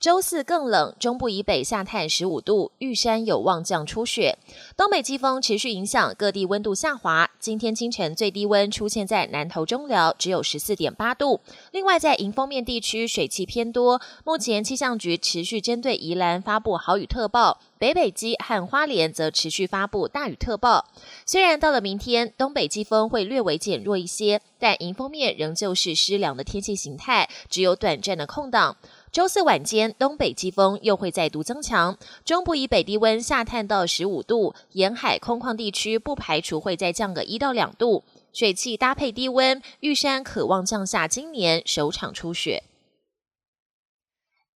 周四更冷，中部以北下探十五度，玉山有望降初雪。东北季风持续影响，各地温度下滑。今天清晨最低温出现在南投中寮，只有十四点八度。另外，在迎风面地区水汽偏多，目前气象局持续针对宜兰发布豪雨特报，北北基和花莲则持续发布大雨特报。虽然到了明天，东北季风会略微减弱一些，但迎风面仍旧是湿凉的天气形态，只有短暂的空档。周四晚间，东北季风又会再度增强，中部以北低温下探到十五度，沿海空旷地区不排除会再降个一到两度。水汽搭配低温，玉山渴望降下今年首场初雪。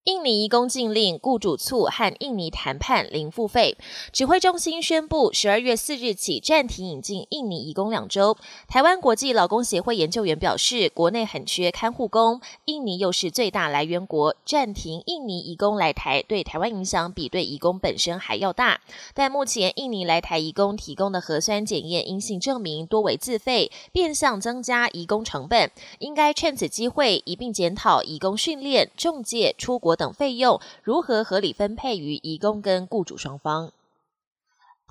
印尼移工禁令，雇主促和印尼谈判零付费。指挥中心宣布，十二月四日起暂停引进印尼移工两周。台湾国际劳工协会研究员表示，国内很缺看护工，印尼又是最大来源国，暂停印尼移工来台，对台湾影响比对移工本身还要大。但目前印尼来台移工提供的核酸检验阴性证明多为自费，变相增加移工成本。应该趁此机会一并检讨移工训练、中介、出国。等费用如何合理分配于移工跟雇主双方？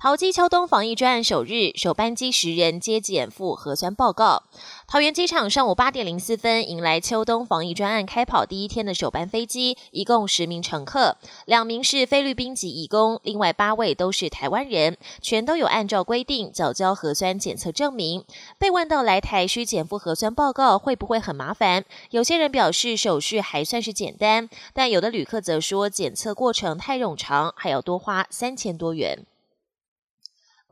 桃机秋冬防疫专案首日，首班机十人接检附核酸报告。桃园机场上午八点零四分迎来秋冬防疫专案开跑第一天的首班飞机，一共十名乘客，两名是菲律宾籍义工，另外八位都是台湾人，全都有按照规定缴交核酸检测证明。被问到来台需检附核酸报告会不会很麻烦，有些人表示手续还算是简单，但有的旅客则说检测过程太冗长，还要多花三千多元。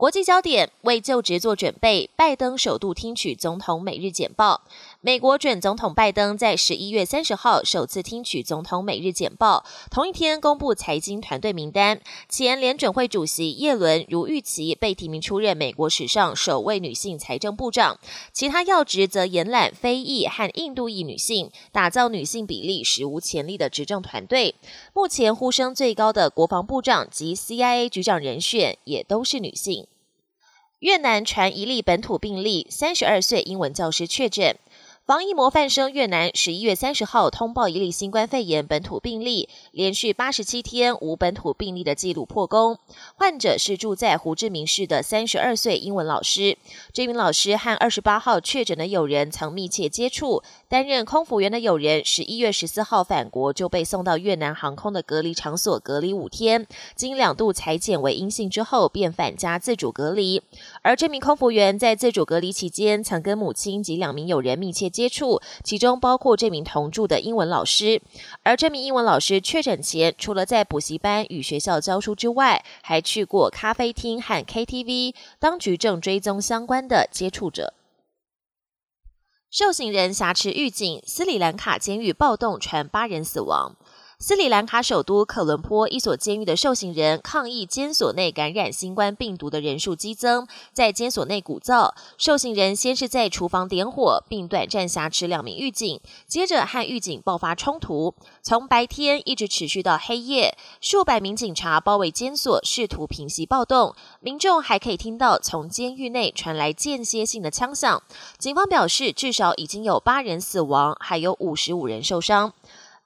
国际焦点为就职做准备，拜登首度听取总统每日简报。美国准总统拜登在十一月三十号首次听取总统每日简报，同一天公布财经团队名单。前联准会主席耶伦如预期被提名出任美国史上首位女性财政部长，其他要职则延揽非裔和印度裔女性，打造女性比例史无前例的执政团队。目前呼声最高的国防部长及 CIA 局长人选也都是女性。越南传一例本土病例，三十二岁英文教师确诊。防疫模范生越南十一月三十号通报一例新冠肺炎本土病例，连续八十七天无本土病例的记录破功。患者是住在胡志明市的三十二岁英文老师。这名老师和二十八号确诊的友人曾密切接触。担任空服员的友人十一月十四号返国就被送到越南航空的隔离场所隔离五天，经两度裁检为阴性之后，便返家自主隔离。而这名空服员在自主隔离期间，曾跟母亲及两名友人密切接。触，其中包括这名同住的英文老师。而这名英文老师确诊前，除了在补习班与学校教书之外，还去过咖啡厅和 KTV。当局正追踪相关的接触者。受刑人挟持狱警，斯里兰卡监狱暴动，传八人死亡。斯里兰卡首都科伦坡一所监狱的受刑人抗议监所内感染新冠病毒的人数激增，在监所内鼓噪。受刑人先是在厨房点火，并短暂挟持两名狱警，接着和狱警爆发冲突，从白天一直持续到黑夜。数百名警察包围监所，试图平息暴动。民众还可以听到从监狱内传来间歇性的枪响。警方表示，至少已经有八人死亡，还有五十五人受伤。